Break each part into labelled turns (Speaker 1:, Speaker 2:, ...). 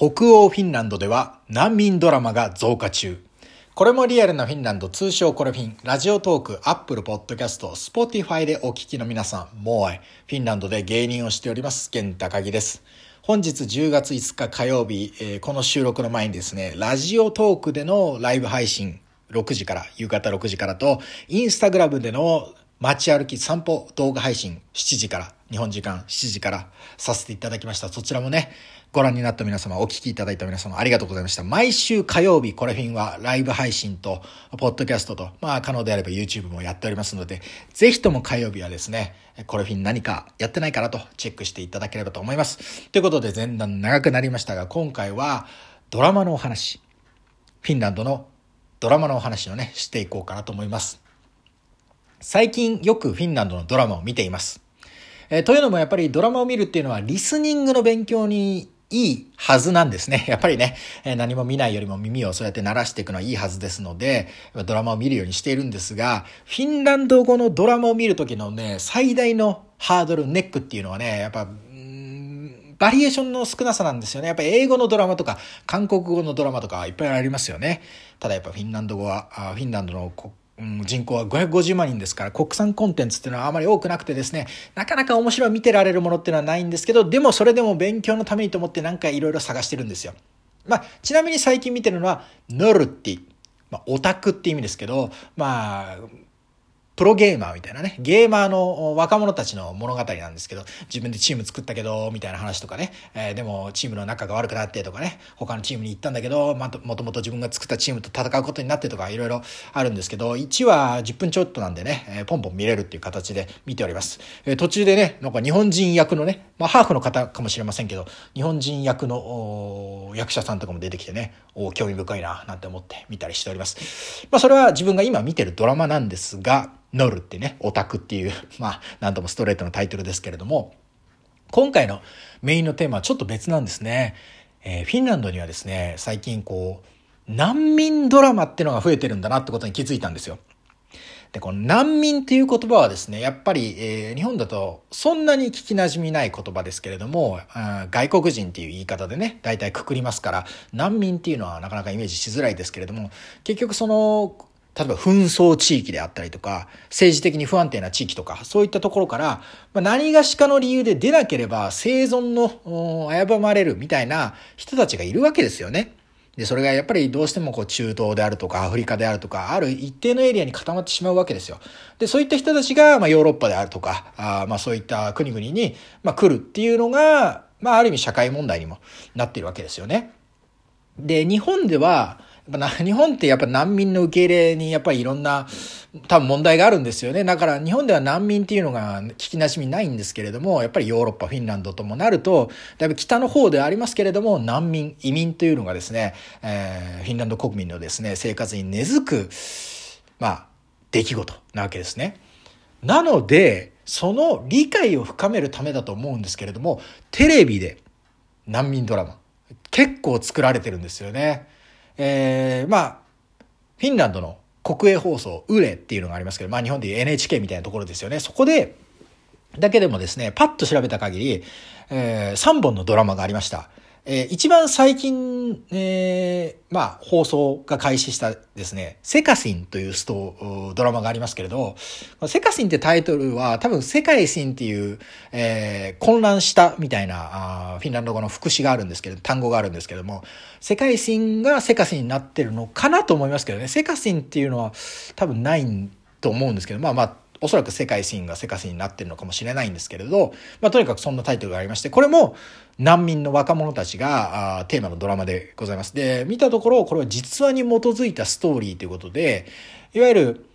Speaker 1: 北欧フィンランドでは難民ドラマが増加中。これもリアルなフィンランド、通称コレフィン、ラジオトーク、アップルポッドキャスト、スポティファイでお聞きの皆さん、もうフィンランドで芸人をしております、ケンタカギです。本日10月5日火曜日、えー、この収録の前にですね、ラジオトークでのライブ配信、6時から、夕方6時からと、インスタグラムでの街歩き散歩動画配信7時から、日本時間7時からさせていただきました。そちらもね、ご覧になった皆様、お聞きいただいた皆様、ありがとうございました。毎週火曜日、コレフィンはライブ配信と、ポッドキャストと、まあ、可能であれば YouTube もやっておりますので、ぜひとも火曜日はですね、コレフィン何かやってないかなとチェックしていただければと思います。ということで、前段長くなりましたが、今回はドラマのお話、フィンランドのドラマのお話をね、していこうかなと思います。最近よくフィンランドのドラマを見ています。えー、というのもやっぱりドラマを見るっていうのはリスニングの勉強にいいはずなんですね。やっぱりね、え何も見ないよりも耳をそうやって鳴らしていくのはいいはずですので、ドラマを見るようにしているんですが、フィンランド語のドラマを見るときのね、最大のハードル、ネックっていうのはね、やっぱ、バリエーションの少なさなんですよね。やっぱ英語のドラマとか、韓国語のドラマとかいっぱいありますよね。ただやっぱフィンランド語は、フィンランドのうん、人口は550万人ですから、国産コンテンツっていうのはあまり多くなくてですね、なかなか面白い見てられるものっていうのはないんですけど、でもそれでも勉強のためにと思ってなんかいろいろ探してるんですよ。まあ、ちなみに最近見てるのは、 nörtti。まあ、オタクって意味ですけど、まあ、プロゲーマーみたいなね、ゲーマーの若者たちの物語なんですけど、自分でチーム作ったけど、みたいな話とかね、えー、でもチームの仲が悪くなってとかね、他のチームに行ったんだけど、まもともと自分が作ったチームと戦うことになってとか、いろいろあるんですけど、1話10分ちょっとなんでね、えー、ポンポン見れるっていう形で見ております。えー、途中でね、なんか日本人役のね、まあハーフの方かもしれませんけど、日本人役の役者さんとかも出てきてね、お興味深いな、なんて思って見たりしております。まあそれは自分が今見てるドラマなんですが、ノルってね、オタクっていう、まあ、なんともストレートのタイトルですけれども、今回のメインのテーマはちょっと別なんですね。えー、フィンランドにはですね、最近こう、難民ドラマってのが増えてるんだなってことに気づいたんですよ。で、この難民っていう言葉はですね、やっぱり、えー、日本だとそんなに聞き馴染みない言葉ですけれども、外国人っていう言い方でね、大体くくりますから、難民っていうのはなかなかイメージしづらいですけれども、結局その例えば紛争地域であったりとか、政治的に不安定な地域とか、そういったところから、ま、何がしかの理由で出なければ生存の危ばれるみたいな人たちがいるわけですよね。で、それがやっぱりどうしてもこう中東であるとかアフリカであるとか、ある一定のエリアに固まってしまうわけですよ。で、そういった人たちが、まヨーロッパであるとか、あまそういった国々に、ま来るっていうのが、まあある意味社会問題にもなっているわけですよね。で、日本では、日本ってやっぱ難民の受け入れにやっぱりいろんな多分問題があるんですよね。だから日本では難民っていうのが聞きなじみないんですけれども、やっぱりヨーロッパ、フィンランドともなると、だいぶ北の方ではありますけれども、難民、移民というのがですね、えー、フィンランド国民のですね、生活に根付く、まあ、出来事なわけですね。なので、その理解を深めるためだと思うんですけれども、テレビで難民ドラマ、結構作られてるんですよね。えー、まあ、フィンランドの国営放送、ウレっていうのがありますけど、まあ日本でいう NHK みたいなところですよね。そこで、だけでもですね、パッと調べた限り、えー、3本のドラマがありました。えー、一番最近、えー、まあ、放送が開始したですね、セカシンというスト、ドラマがありますけれど、セカシンってタイトルは多分世界ンっていう、えー、混乱したみたいなあフィンランド語の副詞があるんですけど、単語があるんですけども、世界ンがセカシンになってるのかなと思いますけどね、セカシンっていうのは多分ないと思うんですけど、まあまあ、おそらく世界シーンが世界シーンになってるのかもしれないんですけれど、まあ、とにかくそんなタイトルがありまして、これも難民の若者たちがあテーマのドラマでございます。で、見たところ、これは実話に基づいたストーリーということで、いわゆる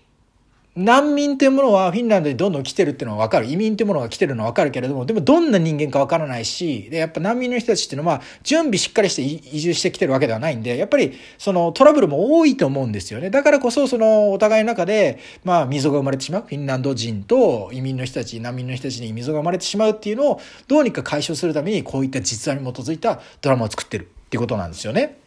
Speaker 1: 難民っていうものはフィンランドにどんどん来てるっていうのはわかる。移民っていうものが来てるのはわかるけれども、でもどんな人間かわからないし、で、やっぱ難民の人たちっていうのは、準備しっかりして移住してきてるわけではないんで、やっぱりそのトラブルも多いと思うんですよね。だからこそ、そのお互いの中で、まあ溝が生まれてしまう。フィンランド人と移民の人たち、難民の人たちに溝が生まれてしまうっていうのを、どうにか解消するために、こういった実話に基づいたドラマを作ってるっていうことなんですよね。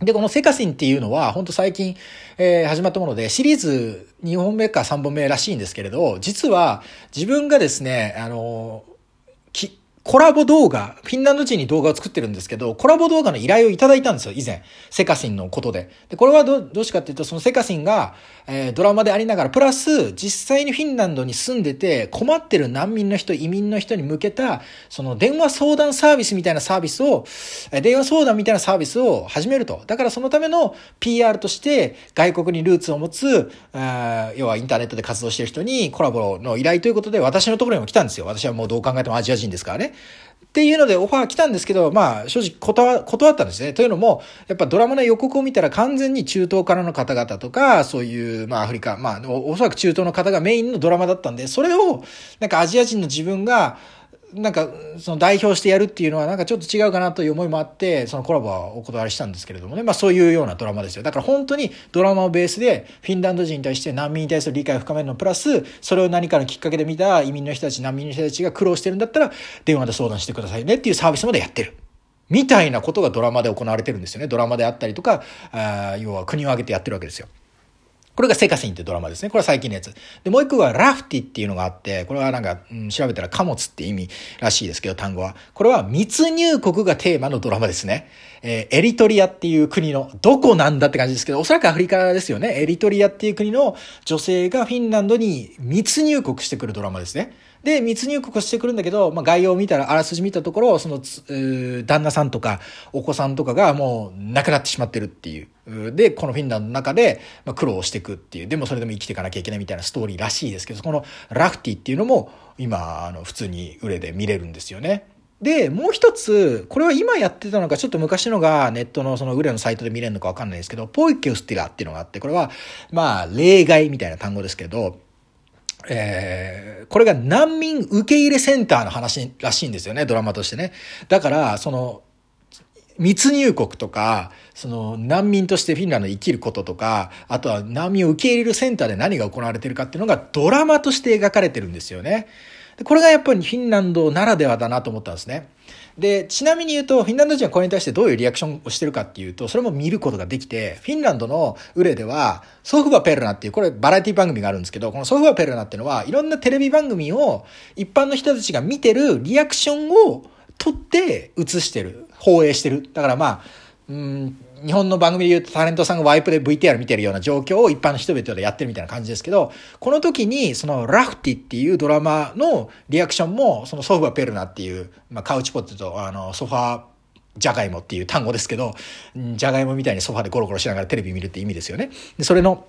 Speaker 1: で、このセカシンっていうのは、本当最近、えー、始まったもので、シリーズ2本目か3本目らしいんですけれど、実は自分がですね、あの、き、コラボ動画、フィンランド人に動画を作ってるんですけど、コラボ動画の依頼をいただいたんですよ、以前。セカシンのことで。で、これはど、どうしかっていうと、そのセカシンが、えー、ドラマでありながら、プラス、実際にフィンランドに住んでて、困ってる難民の人、移民の人に向けた、その電話相談サービスみたいなサービスを、え、電話相談みたいなサービスを始めると。だからそのための PR として、外国にルーツを持つ、あ要はインターネットで活動してる人にコラボの依頼ということで、私のところにも来たんですよ。私はもうどう考えてもアジア人ですからね。っていうのでオファー来たんですけど、まあ正直断断ったんですね。というのも、やっぱドラマの予告を見たら完全に中東からの方々とか、そういう、まあアフリカ、まあおそらく中東の方がメインのドラマだったんで、それをなんかアジア人の自分が、なんか、その代表してやるっていうのはなんかちょっと違うかなという思いもあって、そのコラボはお断りしたんですけれどもね。まあそういうようなドラマですよ。だから本当にドラマをベースでフィンランド人に対して難民に対する理解を深めるのプラス、それを何かのきっかけで見た移民の人たち、難民の人たちが苦労してるんだったら、電話で相談してくださいねっていうサービスまでやってる。みたいなことがドラマで行われてるんですよね。ドラマであったりとか、あ要は国を挙げてやってるわけですよ。これがセカシンってドラマですね。これは最近のやつ。で、もう一個はラフティっていうのがあって、これはなんか、うん、調べたら貨物って意味らしいですけど、単語は。これは密入国がテーマのドラマですね。えー、エリトリアっていう国の、どこなんだって感じですけど、おそらくアフリカですよね。エリトリアっていう国の女性がフィンランドに密入国してくるドラマですね。で、密入国してくるんだけど、まあ、概要を見たら、あらすじ見たところ、その、旦那さんとか、お子さんとかがもう亡くなってしまってるっていう。で、このフィンランドの中で、まあ、苦労していくっていう、でもそれでも生きていかなきゃいけないみたいなストーリーらしいですけど、このラフティっていうのも、今、あの、普通に売れで見れるんですよね。で、もう一つ、これは今やってたのか、ちょっと昔のがネットのその売れのサイトで見れるのかわかんないですけど、ポイケウスティラっていうのがあって、これは、まあ、例外みたいな単語ですけど、えー、これが難民受け入れセンターの話らしいんですよね、ドラマとしてね。だから、その、密入国とか、その難民としてフィンランドに生きることとか、あとは難民を受け入れるセンターで何が行われてるかっていうのがドラマとして描かれてるんですよね。でこれがやっぱりフィンランドならではだなと思ったんですね。で、ちなみに言うと、フィンランド人はこれに対してどういうリアクションをしてるかっていうと、それも見ることができて、フィンランドのウレでは、ソフバペルナっていう、これバラエティ番組があるんですけど、このソフバペルナっていうのは、いろんなテレビ番組を一般の人たちが見てるリアクションを撮って映してる、放映してる。だからまあ、うん日本の番組で言うとタレントさんがワイプで VTR 見てるような状況を一般の人々でやってるみたいな感じですけど、この時にそのラフティっていうドラマのリアクションも、そのソファペルナっていう、まあ、カウチポテト、あの、ソファじゃがいもっていう単語ですけど、じゃがいもみたいにソファでゴロゴロしながらテレビ見るって意味ですよね。で、それの、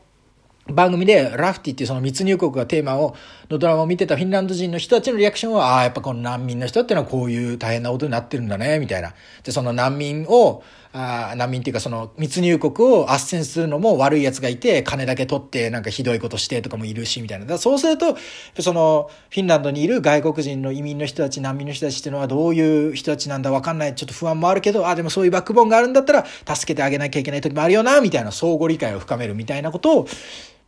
Speaker 1: 番組でラフティっていうその密入国がテーマを、のドラマを見てたフィンランド人の人たちのリアクションは、ああ、やっぱこの難民の人っていうのはこういう大変なことになってるんだね、みたいな。で、その難民を、あ難民っていうかその密入国を斡旋するのも悪い奴がいて、金だけ取ってなんかひどいことしてとかもいるし、みたいな。だそうすると、そのフィンランドにいる外国人の移民の人たち、難民の人たちっていうのはどういう人たちなんだわかんない。ちょっと不安もあるけど、あ、でもそういうバックボーンがあるんだったら助けてあげなきゃいけない時もあるよな、みたいな相互理解を深めるみたいなことを、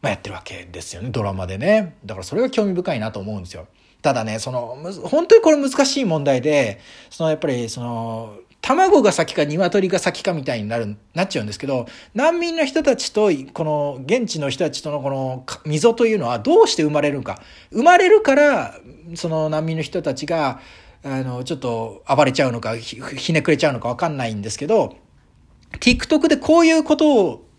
Speaker 1: まあ、やってるわけですよね、ドラマでね。だからそれが興味深いなと思うんですよ。ただね、その、本当にこれ難しい問題で、そのやっぱりその、卵が先か鶏が先かみたいになる、なっちゃうんですけど、難民の人たちと、この現地の人たちとのこの溝というのはどうして生まれるか。生まれるから、その難民の人たちが、あの、ちょっと暴れちゃうのか、ひねくれちゃうのかわかんないんですけど、TikTok でこういうことを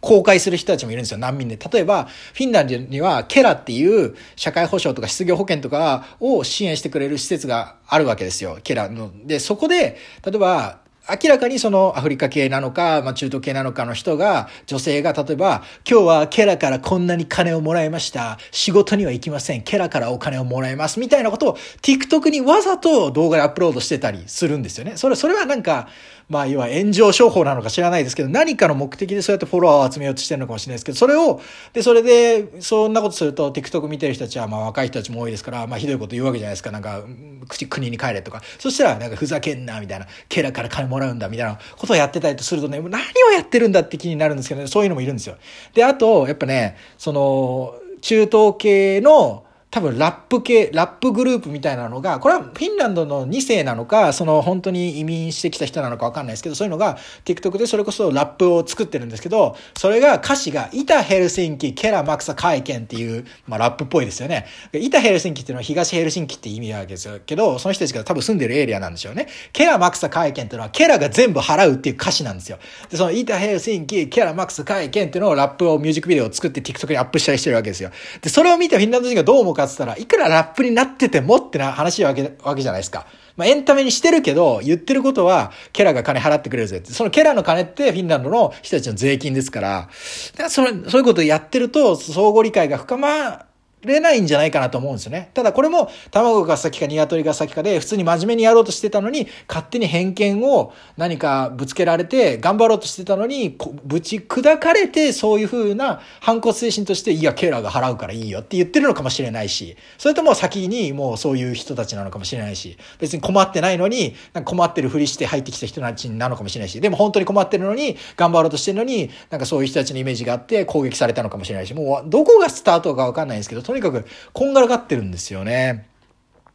Speaker 1: 公開する人たちもいるんですよ、難民で。例えば、フィンランドにはケラっていう社会保障とか失業保険とかを支援してくれる施設があるわけですよ、ケラの。で、そこで、例えば、明らかにそのアフリカ系なのか、まあ、中東系なのかの人が、女性が例えば、今日はケラからこんなに金をもらいました。仕事には行きません。ケラからお金をもらいます。みたいなことを TikTok にわざと動画でアップロードしてたりするんですよね。それ、それはなんか、まあ、要は炎上商法なのか知らないですけど、何かの目的でそうやってフォロワーを集めようとしてるのかもしれないですけど、それを、で、それで、そんなことすると、TikTok 見てる人たちは、まあ、若い人たちも多いですから、まあ、ひどいこと言うわけじゃないですか。なんか、口、国に帰れとか。そしたら、なんか、ふざけんな、みたいな。ケラから金もらうんだ、みたいなことをやってたりとするとね、何をやってるんだって気になるんですけどね、そういうのもいるんですよ。で、あと、やっぱね、その、中東系の、多分ラップ系、ラップグループみたいなのが、これはフィンランドの2世なのか、その本当に移民してきた人なのかわかんないですけど、そういうのが TikTok でそれこそラップを作ってるんですけど、それが歌詞が、イタヘルシンキ、ケラマクサ会見っていう、まあラップっぽいですよね。イタヘルシンキっていうのは東ヘルシンキって意味なわけですよ。けど、その人たちが多分住んでるエリアなんでしょうね。ケラマクサ会見っていうのは、ケラが全部払うっていう歌詞なんですよ。で、そのイタヘルシンキ、ケラマクサ会見っていうのをラップをミュージックビデオを作って TikTok にアップしたりしてるわけですよ。で、それを見てフィンランド人がどう思うかって言ったら、いくらラップになっててもってな話わけ、わけじゃないですか。まあ、エンタメにしてるけど、言ってることは、ケラが金払ってくれるぜって。そのケラの金ってフィンランドの人たちの税金ですから、からその、そういうことやってると、相互理解が深まれないんじゃないかなと思うんですよね。ただこれも卵が先か鶏が先かで普通に真面目にやろうとしてたのに勝手に偏見を何かぶつけられて頑張ろうとしてたのにぶち砕かれてそういう風な反骨精神としていやケーラーが払うからいいよって言ってるのかもしれないしそれとも先にもうそういう人たちなのかもしれないし別に困ってないのになんか困ってるふりして入ってきた人たちなのかもしれないしでも本当に困ってるのに頑張ろうとしてるのになんかそういう人たちのイメージがあって攻撃されたのかもしれないしもうどこがスタートかわかんないんですけどにかくこんがらがってるんですよね。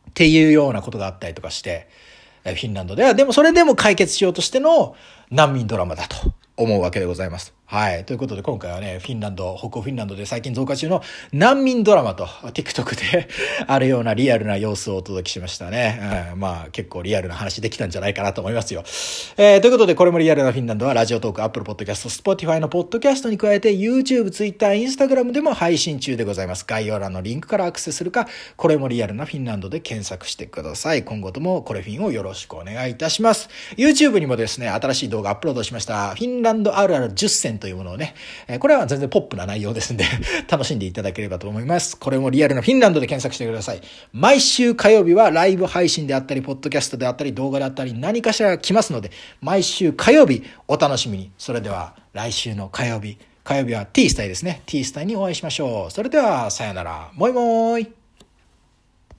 Speaker 1: っていうようなことがあったりとかして、フィンランドでは、でもそれでも解決しようとしての難民ドラマだと思うわけでございます。はい。ということで今回はね、フィンランド、北欧フィンランドで最近増加中の難民ドラマと TikTok で あるようなリアルな様子をお届けしましたね。うん、まあ結構リアルな話できたんじゃないかなと思いますよ。えー、ということでこれもリアルなフィンランドはラジオトーク、Apple Podcast、Spotify のポッドキャストに加えて YouTube、Twitter、Instagram でも配信中でございます。概要欄のリンクからアクセスするか、これもリアルなフィンランドで検索してください。今後ともこれフィンをよろしくお願いいたします。YouTube にもですね、新しい動画アップロードしました。フィンランドあるある10選というものをね、えこれは全然ポップな内容ですんで 楽しんでいただければと思います。これもリアルなフィンランドで検索してください。毎週火曜日はライブ配信であったり、ポッドキャストであったり、動画であったり、何かしら来ますので、毎週火曜日お楽しみに。それでは来週の火曜日、火曜日は T スタイですね。T スタイにお会いしましょう。それでは、さよなら。もいもーい。